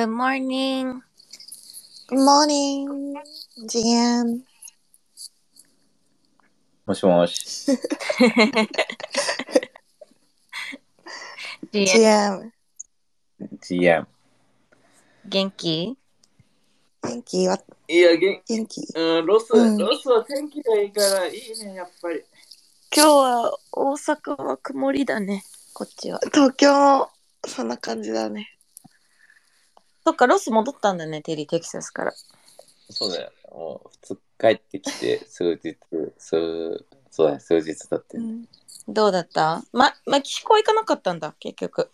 Good morning. Good morning, GM. もしもし。GM GM. GM。元気？元気？はいや、元元気？うん、ロス、うんロスは天気がいいからいいね、やっぱり。今日は大阪は曇りだね。こっちは。東京もそんな感じだね。そっか、ロス戻ったんだね、テリー、テキサスから。そうだよ。もう、普通帰ってきて、数日、数、そうだね、数日経って。うん、どうだった？ま、メキシコ行かなかったんだ、結局。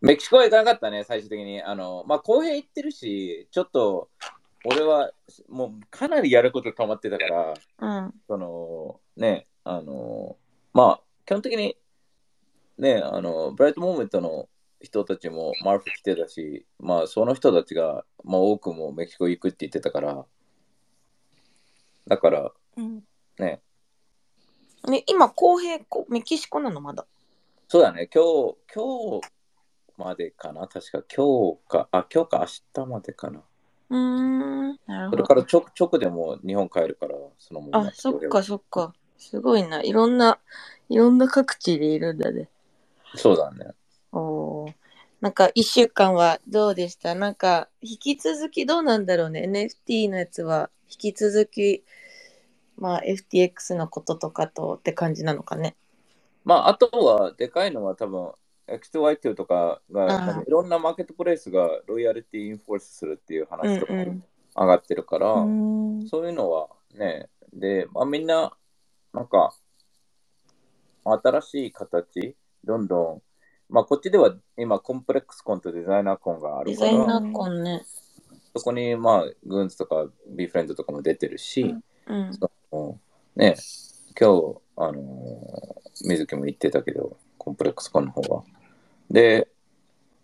メキシコは行かなかったね、最終的に。あの、まあ、公平行ってるし、ちょっと、俺は、もう、かなりやること溜まってたから、うん。その、ね、あの、まあ、基本的に、ね、あの、ブライトモーメントの人たちもマーフ来てたし、まあ、その人たちが、まあ、多くもメキシコ行くって言ってたから、だから、うん、ね、ね、今、公平、こメキシコなの、まだ。そうだね、今日、今日までかな、確か今日か、あ、今日か明日までかな。うーん。なるほど。それからちょ直でも日本帰るから、その。あ、そっか、そっか。すごいな。いろんな、いろんな各地でいるんだね。そうだね。おー。なんか一週間はどうでした？なんか引き続きどうなんだろうね？NFT のやつは引き続きまあ FTX のこととかとって感じなのかね。まあ、あとは、でかいのは多分、X2Y2 とかが、いろんなマーケットプレイスがロイヤリティインフォースするっていう話とか上がってるから、うん、そういうのはね、で、まあ、みんな、なんか、新しい形、どんどん、まあ、こっちでは今、コンプレックスコンとデザイナーコンがあるから、デザイナーコンね。そこに、まあ、グーンズとか、ビーフレンドとかも出てるし、うんそのね、今日、あのー水木も言ってたけど、コンプレックスコンの方は。で、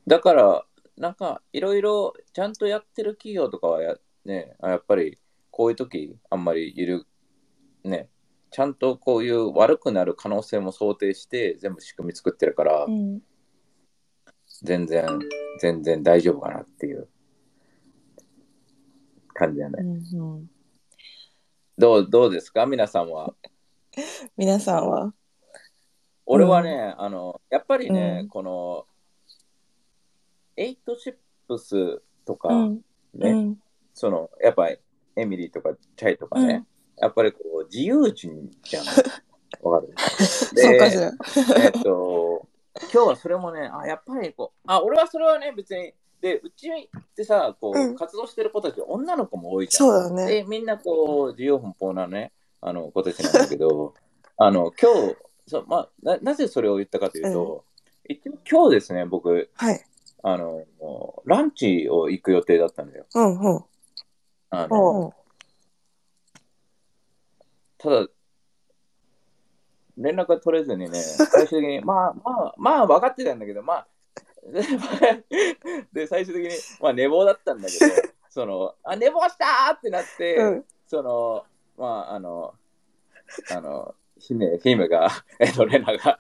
だから、なんか、いろいろちゃんとやってる企業とかはや、ね、あやっぱり、こういう時、あんまりいる、ね、ちゃんとこういう悪くなる可能性も想定して、全部仕組み作ってるから、うん、全然、全然大丈夫かなっていう。感じだね。うん、どう、どうですか？皆さんは？皆さんは？俺はね、あの、やっぱりね、うん。この、エイトシップスとか、うん、ね、うん、その、やっぱり、エミリーとかチャイとかね、やっぱりこう、自由人じゃん。わかる？そうかしら。えっと、今日はそれもね、あ、やっぱりこう、あ、俺はそれはね、別に、で、うちってさ、こう、うん活動してる子たち、女の子も多いじゃん。そうだね。で、みんなこう、自由奔放なね、あの、子たちなんだけど、あの、今日、そうまあな、なぜそれを言ったかというと、一応今日ですね、僕、はい。あの、ランチを行く予定だったんだよ。うん、うん、あのうん。ただ、連絡が取れずにね、最終的に、まあまあ、まあ分かってたんだけど、まあ、で、最終的に、まあ寝坊だったんだけど、その、あ、寝坊したーってなって、うん。その、まあ、あの、あの、姫、姫が、えっと、レナが、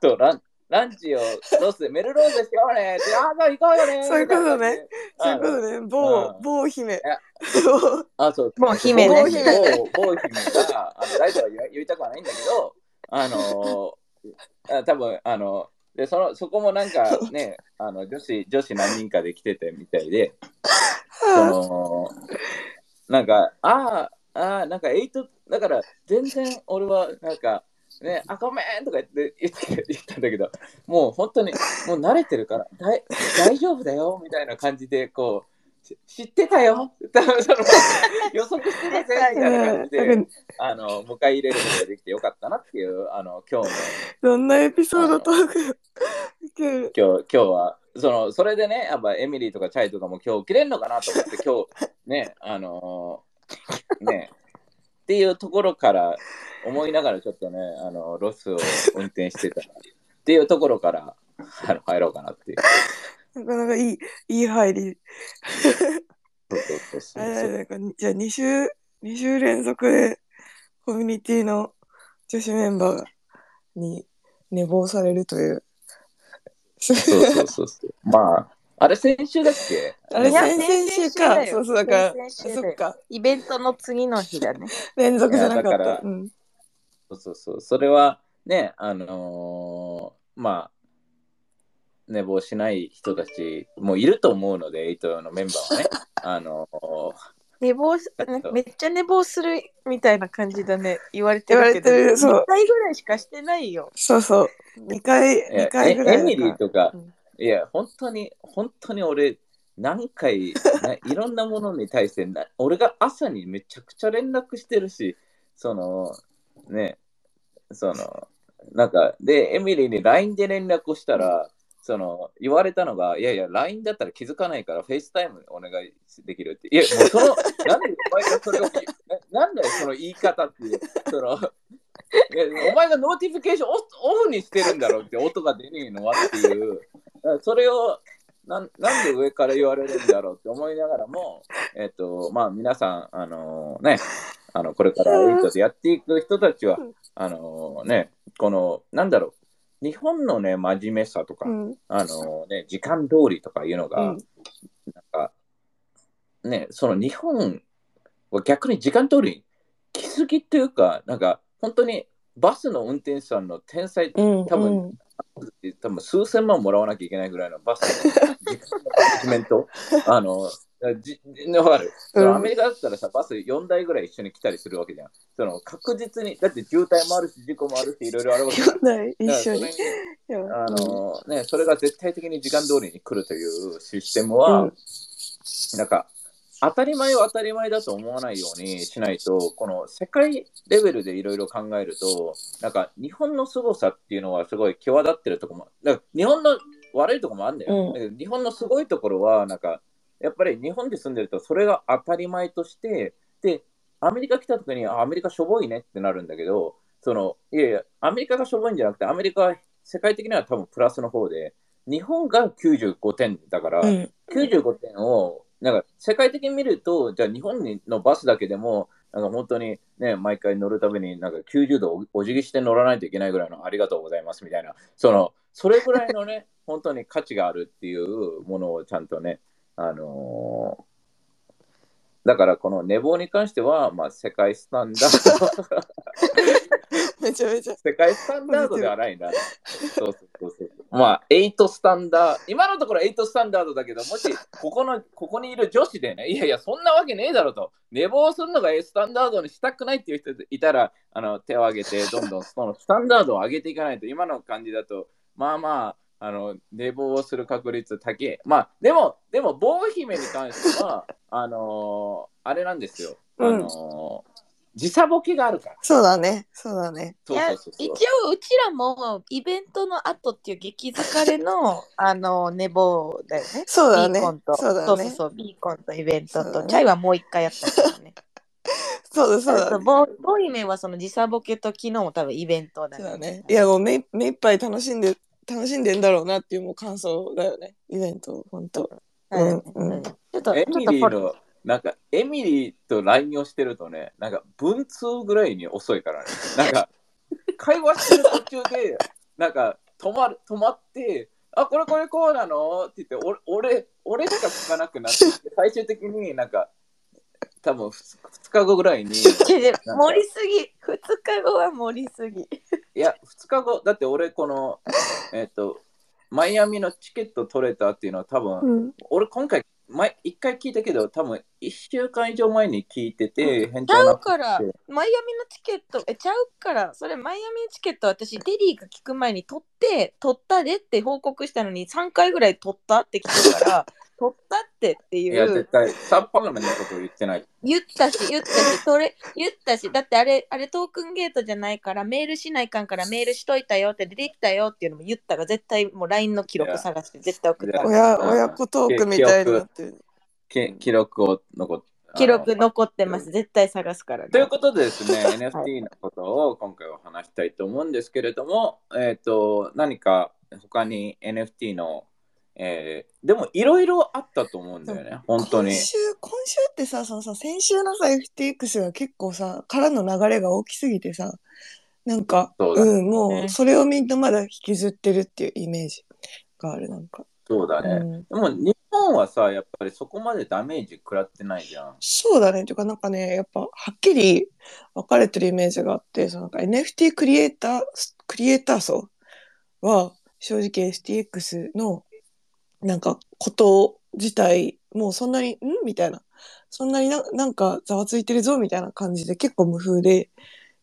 とラン、ランチをロスでメルローズでしようね。って、ああ、行こうよね。そういうことね。そういうことね。某う、ん。某姫。や。そ うあ、そう。某姫ね。某姫某某姫が、あの、誰とは言いたくはないんだけど、あのー、あ多分あの、で、その、そこもなんかね、あの、女子、女子何人かで来ててみたいで、その、なんか、ああ、ああ、なんか、エイト、だから、全然俺は、なんか、ね、あ、ごめんとか言って言って言ったんだけど、もう本当に、もう慣れてるから、だい大丈夫だよ、みたいな感じで、こう、し知ってたよ、多分その予測してたぜ、みたいな感じで、うんあの、迎え入れることができてよかったなっていう、あの、今日の、どんなエピソードトーク今日、今日は、その、それでね、やっぱエミリーとかチャイとかも今日切れんのかなと思って、今日、ね、あのーね、っていうところから思いながらちょっとね、あの、ロスを運転してたっていうところから、あの、入ろうかなっていう。なかなかいい、いい入り。そうそうそうじゃあ2週、二週連続でコミュニティの女子メンバーに寝坊されるという。そうそうそうそう。まあ、あれ先週だっけ？あれ先々週か。そうそう、だから、そっか。イベントの次の日だね。連続じゃなかっいやだからた。うん。そうそうそう。それはね、あのーまあ、寝坊しない人たちもいると思うので、エイトのメンバーはね。あのー寝坊めっちゃ寝坊するみたいな感じだね。言われてるけど。言われてるそう2回ぐらいしかしてないよ。そうそう。2回、いや二回ぐらいエエミリーとか、うんいや、本当に、本当に俺、何回、ないろんなものに対してな、俺が朝にめちゃくちゃ連絡してるし、その、ね、その、なんか、で、エミリーに LINE で連絡をしたら、その、言われたのが、いやいや、LINE だったら気づかないから、 FaceTime お願いできるって。いや、もうその、なんでお前がそれを、なんだよ、その言い方っていう。その、いやお前が notification オフにしてるんだろうって音が出ねえのはっていう、それをなんなんで上から言われるんだろうって思いながらも、えっと、まあ皆さん、あのね、あの、これからエイトでやっていく人たちは、あのね、この、なんだろう、日本のね、真面目さとか。あのね、時間通りとかいうのが、うんなんか、ね、その日本は逆に時間通りに来すぎっていうか、なんか、本当にバスの運転手さんの天才、うん。多分うん多分数千万もらわなきゃいけないぐらいのバスの時間のマネジメント。あの、じかる、そのアメリカだったらさ、バス4台ぐらい一緒に来たりするわけじゃん。その確実に、だって渋滞もあるし、事故もあるし、いろいろあるわけじゃん。ない一緒に。あのね、それが絶対的に時間通りに来るというシステムは、うんなんか当たり前を当たり前だと思わないようにしないと、この世界レベルでいろいろ考えると、なんか日本の凄さっていうのはすごい際立ってるとこも、だから日本の悪いとこもあるんだよ。うん日本のすごいところは、なんかやっぱり日本で住んでるとそれが当たり前として、で、アメリカ来た時にあアメリカしょぼいねってなるんだけど、そのいやいや、アメリカがしょぼいんじゃなくて、アメリカは世界的には多分プラスの方で、日本が95点だから、うん。95点を、なんか世界的に見ると、じゃあ日本のバスだけでも、なんか本当にね、毎回乗るたびに、なんか90度おお辞儀して乗らないといけないぐらいのありがとうございますみたいな、その、それぐらいのね、本当に価値があるっていうものをちゃんとね、あのーだからこの寝坊に関しては、まあ、世界スタンダード、めちゃめちゃ。世界スタンダードではないな。そうそうそうそう。まあ、8スタンダード、今のところ8スタンダードだけど、もし、ここの、ここにいる女子でね、いやいや、そんなわけねえだろと、寝坊するのがスタンダードにしたくないっていう人いたら、あの手を挙げて、どんどんそのスタンダードを上げていかないと、今の感じだと、まあまあ、あの寝坊する確率高い。まあ、でも、でも、棒姫に関しては、あのーあれなんですよ。あのー時差ボケがあるから。そうだね。そうだね。いやそうそうそうそう一応うちらもイベントの後っていう激疲れの あの寝坊だよね。そうだねビーコンと。そうだねそうそうそうビーコンとイベントと、そうだねチャイはもう一回やったけどね。そうだそうだそうボボイメはその時差ボケと昨日も多分イベントだそうだね。いや、もう目目いっぱい楽しんで、楽しんでんだろうなっていうもう感想だよね。イベント、本当。うんちょっとエミリーの、なんか、エミリーと LINE をしてるとね、なんか、文通ぐらいに遅いからね。なんか、会話してる途中で、なんか、止まる、止まって、あ、これこれこうなの？って言って、俺、俺、俺しか聞かなくなって、最終的になんか、多分 2, 日後ぐらいに、盛りすぎ2日後は盛りすぎや、2日後、だって俺、この、えっ、と、マイアミのチケット取れたっていうのは多分、うん。俺今回前一回聞いたけど多分1週間以上前に聞いてて返ちゃうから。てマイアミのチケットえちゃうから。それマイアミのチケット私デリーが聞く前に取って取ったでって報告したのに3回ぐらい取ったって聞くから取ったってっていいやう絶対サッパーのことを言ってない。言ったし言ったしそれ言ったしだってあれあれトークンゲートじゃないからメールしないかんからメールしといたよって出てきたよっていうのも言ったが絶対もう LINE の記録探して絶対送った。親、うん親子トークみたいになってる。き記録を残っ記録残ってます。絶対探すからね。ということでですね NFT のことを今回は話したいと思うんですけれども、えっ、と何か他に NFT のえーでもいろいろあったと思うんだよね本当に今週、今週ってさ、そのさ、先週のさ、FTX が結構さ、からの流れが大きすぎてさ、なんか、そうだうん、もねう、それをみんなまだ引きずってるっていうイメージがある、なんか。そうだね。うん、でも日本はさ、やっぱりそこまでダメージ食らってないじゃん。そうだね。というか、なんかね、やっぱ、はっきり分かれてるイメージがあって、そのなんか NFT クリエイター、クリエイター層は、正直 FTX の、なんか、こと自体、もうそんなに、ん？みたいな。そんなにななんかざわついてるぞみたいな感じで結構無風で、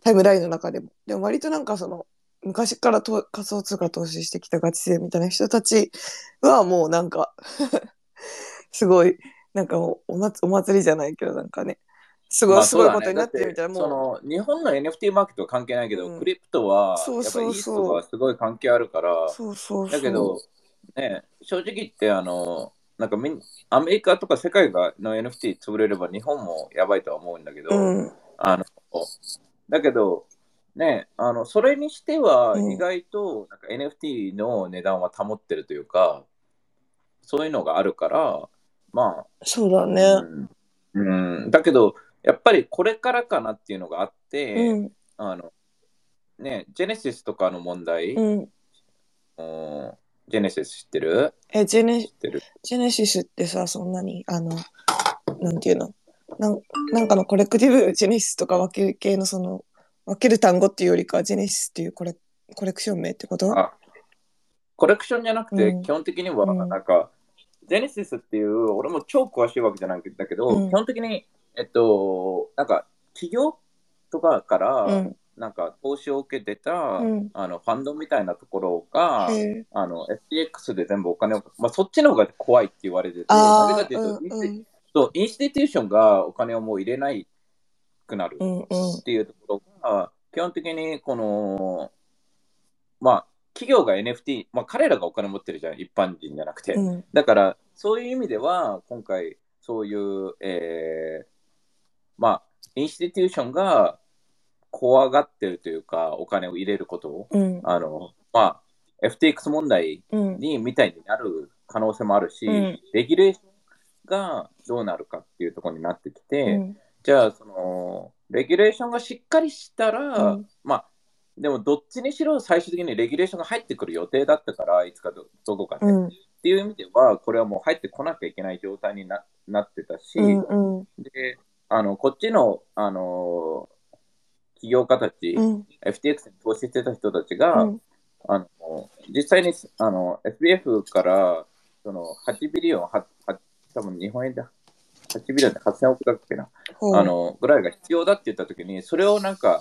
タイムラインの中でも。でも割となんかその、昔からと仮想通貨投資してきたガチ勢みたいな人たちはもうなんか、すごい、なんかもうおまつお祭りじゃないけど、なんかね、すごい、まあすごいことになってるみたいな、もう、その日本の NFT マーケットは関係ないけど、うん。クリプトはそうやっぱりイースそう。そうとかはすごい関係あるから、そうそうそう。だけど、ね、正直言ってあの、なんかみんアメリカとか世界がの NFT 潰れれば日本もやばいとは思うんだけど、うん、あのだけど、ね、あのそれにしてはうん。意外となんか NFT の値段は保ってるというか、そういうのがあるから、まあ、そうだね。うん。うん。だけど、やっぱりこれからかなっていうのがあって、うん、あのね、ジェネシスとかの問題、うん。うんジェネシス知ってる？え、ジェネ知ってる。ジェネシスってさ、そんなに、あの、なんていうの？なんなんかのコレクティブジェネシスとか分ける系のその、分ける単語っていうよりか、ジェネシスっていうコレコレクション名ってこと？あコレクションじゃなくて、うん。基本的にはうん。なんか、ジェネシスっていう、俺も超詳しいわけじゃないんだけど、うん。基本的に、えっと、なんか企業とかから、うん。なんか投資を受けてた、うん。あのファンドみたいなところが、へえあの FTX で全部お金を、まあ、そっちの方が怖いって言われてて、そうインスティテューションがお金をもう入れないくなるうんうん。っていうところが、基本的にこの、まあ、企業が NFT、まあ、彼らがお金持ってるじゃん、一般人じゃなくて。うん。だから、そういう意味では、今回、そういう、えーまあ、インスティテューションが怖がってるというか、お金を入れることを、うん。あの、まあ、FTX 問題うん。にみたいになる可能性もあるし、うん。レギュレーションがどうなるかっていうところになってきて、うん。じゃあ、その、レギュレーションがしっかりしたら、うん。まあ、でもどっちにしろ最終的にレギュレーションが入ってくる予定だったから、いつかどどこかで、うん。っていう意味では、これはもう入ってこなきゃいけない状態にななってたし、うんうん。で、あの、こっちの、あの、起業家たち、うん。FTX に投資してた人たちが、うん。あの実際にあの SBF からその8ビリオン、はは多分日本円で8ビリオンで8000億だっけな、ほうあのぐらいが必要だって言ったときに、それをなんか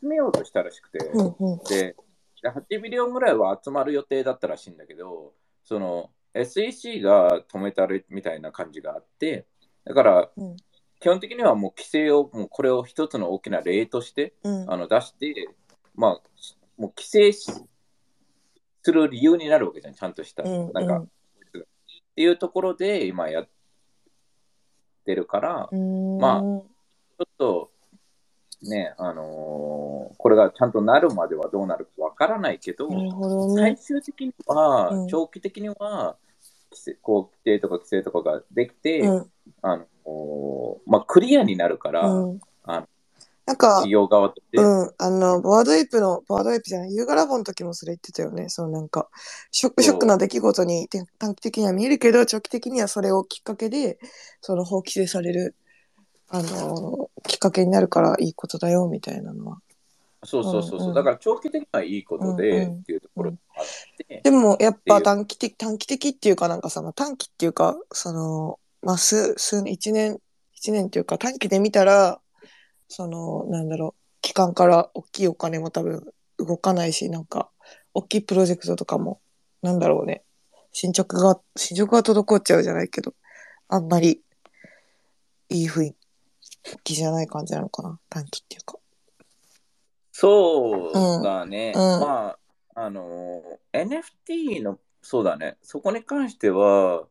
集めようとしたらしくて、うんうん。で、で8ビリオンぐらいは集まる予定だったらしいんだけど、その SEC が止めたるみたいな感じがあって、だからうん基本的にはもう規制を、もうこれを一つの大きな例としてうん。あの出して、まあ、もう規制しする理由になるわけじゃん、ちゃんとした。うんなんか、っていうところで今やってるから、まあょっとね、あのーこれがちゃんとなるまではどうなるかわからないけど、ど最ね。終的には、うん。長期的には、規制こう規定とか規制とかができて、うん。あのーまあ、クリアになるから、うん。あのなんか企、業側として、うん、あの、ボワードエイプの、ボワードエイプじゃない、ユーガラボの時もそれ言ってたよね。そのなんか、ショックショックな出来事にて短期的には見えるけど、長期的にはそれをきっかけで、その法規制される、あの、きっかけになるからいいことだよ、みたいなのは。そうそうそうそう、うんうん。だから長期的にはいいことで、うんうん。っていうところがあって、でも、やっっていう。ぱ短期的、短期的っていうかなんかさ、まあ短期っていうか、その、まあ、数、数年、一年、一年っていうか短期で見たら、その、なんだろう、機関から大きいお金も多分動かないし、なんか、大きいプロジェクトとかも、なんだろうね、進捗が、進捗が滞っちゃうじゃないけど、あんまり、いい雰囲気じゃない感じなのかな、短期っていうか。そうだね、うん。うん。まああの NFT のそうだね。そこに関しては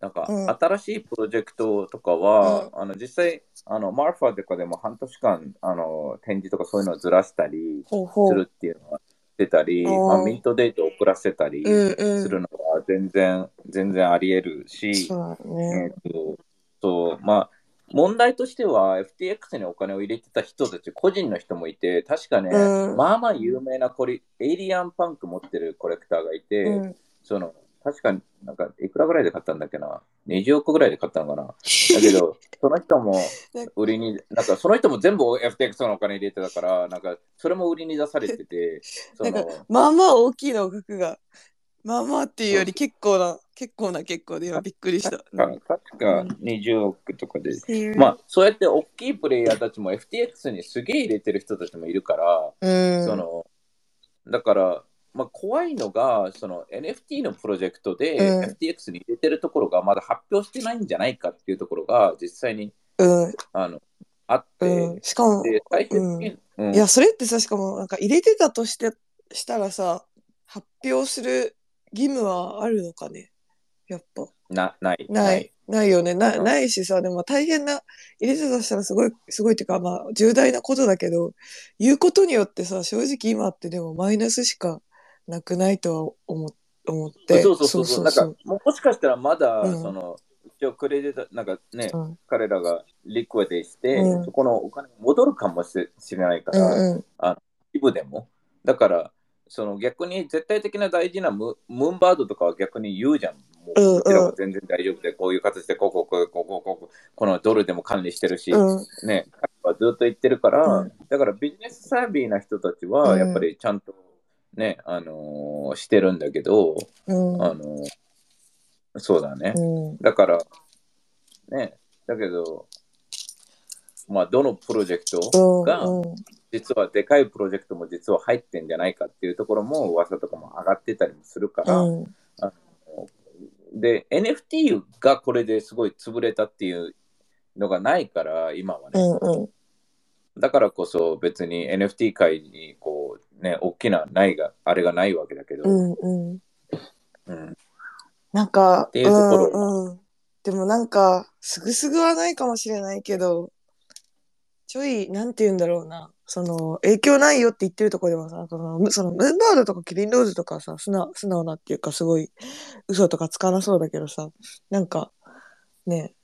なんかうん新しいプロジェクトとかは、あの実際あのマーファとかでも半年間あの展示とかそういうのをずらしたり。するっていうのは出たり、うんまあ、ミントデートを遅らせたりうんうん。するのは全然、全然あり得るし、ね。えーとそうまあ、問題としては FTX にお金を入れてた人たち個人の人もいて確かね、うんまあまあ有名なコリエイリアンパンク持ってるコレクターがいて、うん。その確かになんかいくらぐらいで買ったんだっけな？20億ぐらいで買ったのかな？だけど、その人も売りに、なんかその人も全部 FTX のお金入れてたから、なんかそれも売りに出されてて、そ のなんかまあまあ大きいの額がまあまあっていうより結構な結構な結構で今びっくりした。確か確か20億とかで。うんまあ、そうやって大きいプレイヤーたちも FTX にすげえ入れてる人たちもいるから、うん、そのだから、まあ、怖いのがその NFT のプロジェクトでうん。FTX に入れてるところがまだ発表してないんじゃないかっていうところが実際にうん。あのあっうて、ん、しかも、うん。いやそれってさしかもなんか入れてたとしてしたらさ発表する義務はあるのかね？やっぱ。なない。ない。ない。よね。なうん。ないしさでも大変な入れてたとしたらすごいすごいっていうかまあ重大なことだけど言うことによってさ正直今ってでもマイナスしかなくないとは思思ってそうそうそうそう。なんかももしかしたらまだ、うん。その一応クレジットなんかね、う。ん彼らがリクエデして、うん。そこのお金が戻るかもしれないかうら、んうん。一部でも。だから、その逆に絶対的な大事なムムーンバードとかは逆に言うじゃん。もうんうん。ううちらは全然大丈夫で、こういう形でこうこうこうこうこうこうこのドルでも管理してるし、うん。ね、彼はずっと言ってるから、うん。だからビジネスサービーな人たちうん。はやっぱりちゃんとね、あのーしてるんだけど、うん。あのーそうだね。うん。だから、ね、だけど、まあ、どのプロジェクトが、うん。実はでかいプロジェクトも実は入ってんじゃないかっていうところも噂とかも上がってたりもするから、うん。で NFT がこれですごい潰れたっていうのがないから今はうね、んうん。だからこそ別に NFT 界にこうね大きなないがあれがないわけだけど、うんうんうんなんか、ていうところうんうん。でもなんか、すぐすぐはないかもしれないけど、ちょい、なんて言うんだろうな。その、影響ないよって言ってるところではさ、その、むそのムーンバードとかキリンローズとかさ、素直素直なっていうか、すごい、嘘とかつかなそうだけどさ、なんか、ね、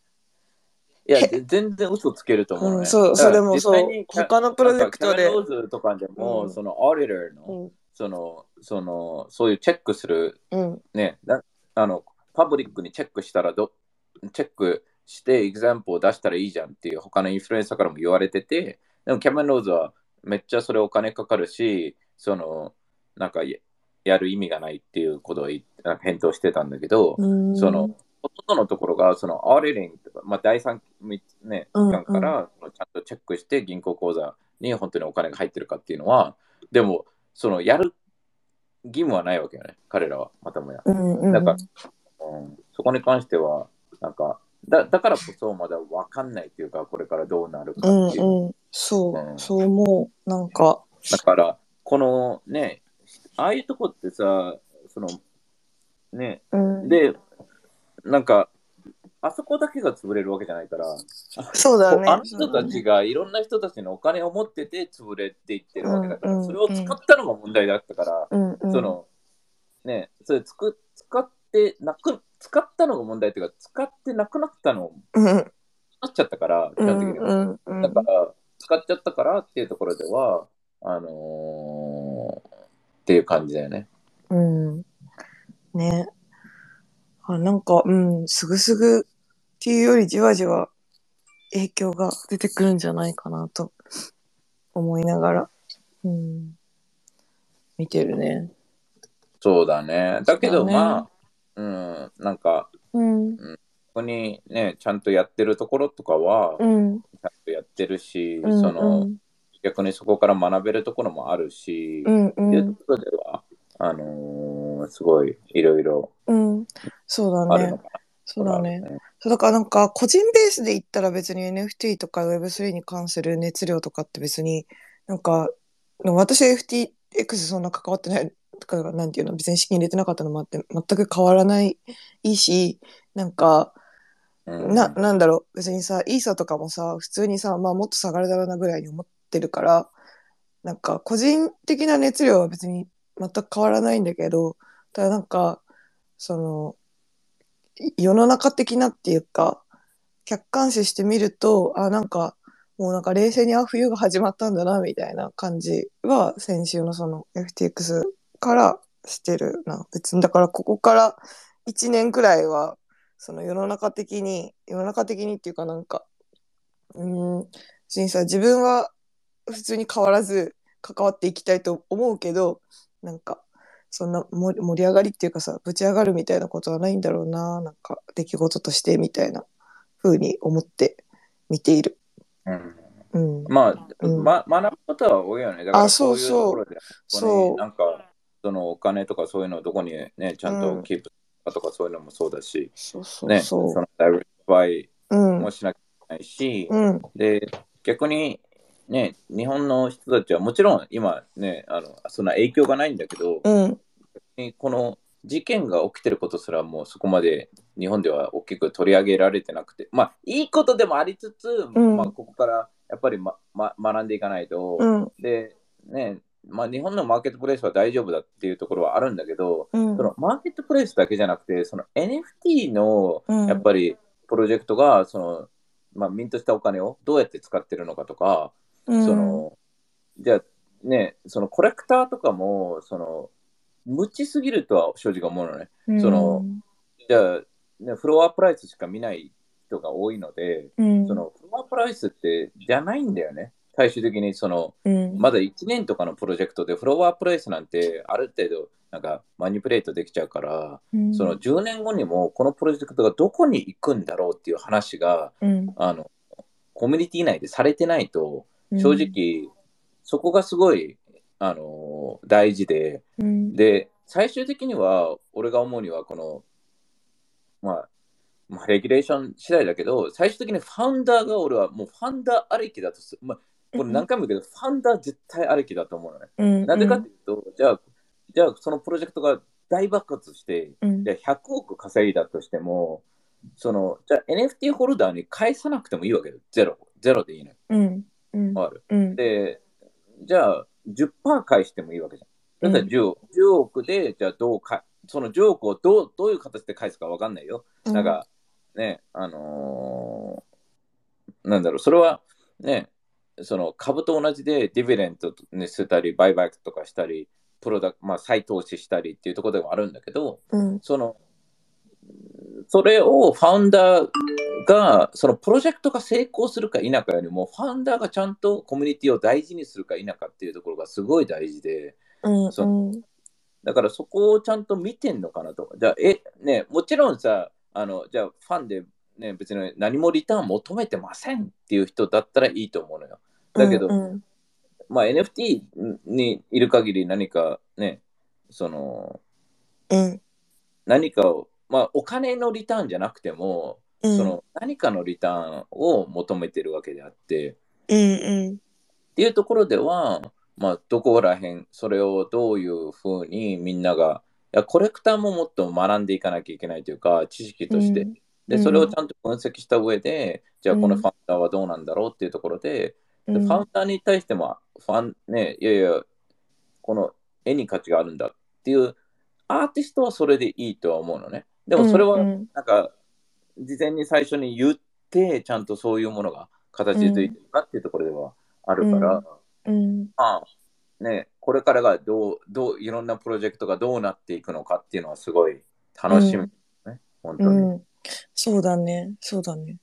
いやで全然嘘つけると思うね、うん、そう、それもそう他のプロジェクトで。キャメ、ローズとかでも、うん。そのオーディターの、うん、そのそのそういうチェックするうん、ね、なあのパブリックにチェックしたらど、チェックしてエグザンプを出したらいいじゃんっていう他のインフルエンサーからも言われてて、でもキャメロン・ローズはめっちゃそれお金かかるし、そのなんかややる意味がないっていうことをなんか返答してたんだけど、うん。そのほとんどのところがその auditing とか、まあ、第三、ね、うん機関からちゃんとチェックして銀行口座に本当にお金が入ってるかっていうのは、でもそのやる義務はないわけよね、彼らはまたもや。うん、うん、だからうん、そこに関しては、なんか、だだからこそまだ分かんないっていうか、これからどうなるかうん、っていう。うん、そう、うんそう思う。なんか、だから、このね、ああいうとこってさ、その、ね、うん、で、なんか、あそこだけが潰れるわけじゃないから、そうだね。あの人たちがいろんな人たちのお金を持ってて潰れていってるわけだから、うんうんそれを使ったのが問題だったから、うん、うん、その、ね、それつく使ってなく、使ったのが問題っていうか、使ってなくなったのうん、なっちゃったから、基うん、本的には。うん、うん、だから、使っちゃったからっていうところでは、あのーっていう感じだよね。うん。ね。あ、なんか、うん、すぐすぐっていうよりじわじわ影響が出てくるんじゃないかなと思いながら、うん、見てるね。そうだね。だけど、ね。まあ、うん、なんか、うん、ここにね、ちゃんとやってるところとかは、ちうん、ゃんとやってるし、うん、その、うん、逆にそこから学べるところもあるし、うん、っていうところでは、あのーすごいいろいろうん、そうだね。そうだね。そうだからなんか個人ベースで言ったら別に NFT とか Web3 に関する熱量とかって別になんか私は FTX そんな関わってないとかなんていうの別に資金入れてなかったのもあって全く変わらないしなんかうんななんだろう別にさイーサとかもさ普通にさまあもっと下がるだろうなぐらいに思ってるからなんか個人的な熱量は別に全く変わらないんだけどただなんかその世の中的なっていうか客観視してみるとあなんかもうなんか冷静にあ冬が始まったんだなみたいな感じは先週のその FTX からしてるな。別に、だからここから1年くらいは、その世の中的に、世の中的にっていうかなんか、うーん、別にさ、自分は普通に変わらず関わっていきたいと思うけど、なんか、そんな盛り上がりっていうかさ、ぶち上がるみたいなことはないんだろうな、なんか、出来事としてみたいな風に思って見ている。うんうん。まあ、うんま、学ぶことは多いよね。だからあそうそうところでそうになんか、そのお金とかそういうのをどこにね、ちゃんうんとキープかとかそういうのもそうだし、そうそね、うそそのダイバイう。うんも。しなきゃいけないし、うん。で、逆に、ね、日本の人たちはもちろん今ね、あのそんな影響がないんだけど、うん。この事件が起きてることすらもうそこまで日本では大きく取り上げられてなくて、まあいいことでもありつつ、うんまあここからやっぱり、まま、学んでいかないと、うん。で、ね、まあ日本のマーケットプレイスは大丈夫だっていうところはあるんだけど、うんそのマーケットプレイスだけじゃなくて、その NFT のうんやっぱりプロジェクトが、その、まあミントしたお金をどうやって使ってるのかとか、うん。その、じゃあね、そのコレクターとかも、その、無知すぎるとは正直思うのね。そのじゃあ、ね、フロアプライスしか見ない人が多いので、うん、そのフロアプライスってじゃないんだよね。最終的にその、うん、まだ1年とかのプロジェクトでフロアプライスなんてある程度なんかマニプレートできちゃうから、うん。その10年後にもこのプロジェクトがどこに行くんだろうっていう話がうん、あのコミュニティ内でされてないと正直、そこがすごいあの大事でうん、で最終的には俺が思うにはこのまあまあ、レギュレーション次第だけど、最終的にファウンダーが俺はもうファウンダーありきだとす、まあ、これ何回も言うけど、ファウンダー絶対ありきだと思うのね。うん、なんでかっていうと、じゃあ、じゃあそのプロジェクトが大爆発して、うん、じゃあ100億稼いだとしても、その、じゃあ NFT ホルダーに返さなくてもいいわけよ。ゼロ。ゼロでいいのよ。うん、うん、わかる。うん、で、じゃあ10%返してもいいわけじゃん。だったら 10, 10億で、じゃあどうか、その10億をどうどういう形で返すかわかんないよ。なん。か、ね、あのーなんだろう、それはね、その株と同じでディビデントにしたり、バイバイクとかしたり、プロダクまあ、再投資したりっていうところでもあるんだけど、うん、その、それをファウンダーが、そのプロジェクトが成功するか否かよりも、ファウンダーがちゃんとコミュニティを大事にするか否かっていうところがすごい大事で、うん、そうん、だからそこをちゃんと見てんのかなと。じゃあ、え、ね、もちろんさ、あの、じゃあファンで、ね、別に何もリターン求めてませんっていう人だったらいいと思うのよ。だけど、うん、まあ NFT にいる限り何かね、その、うん、何かを、まあお金のリターンじゃなくても、うん、その何かのリターンを求めてるわけであって、うん、うん、っていうところでは、まあ、どこら辺、それをどういうふうにみんなが、いやコレクターももっと学んでいかなきゃいけないというか、知識として。で、うん。それをちゃんと分析した上で、じゃあうん。このファウンダーはどうなんだろうっていうところで、うん、でファウンダーに対しても、ファン、ね、いやいや、この絵に価値があるんだっていう、アーティストはそれでいいとは思うのね。でもそれは、うんなんか、事前に最初に言って、ちゃんとそういうものが形づいてるかっていうところではあるから、うん、まあ、ね、これからがどう、どう、いろんなプロジェクトがどうなっていくのかっていうのはすごい楽しみ、ね、本当に。うん、そうだね、そうだね。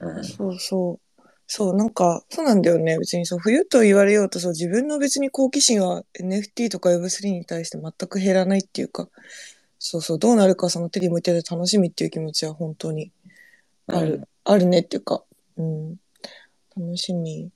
うん。そうそう。そう、なんか、そうなんだよね。別にそう、冬と言われようと、そう、自分の別に好奇心は NFT とか Web3 に対して全く減らないっていうか、そうそう、どうなるかその手に向いてる楽しみっていう気持ちは本当にある、あるねっていうか、うん、楽しみ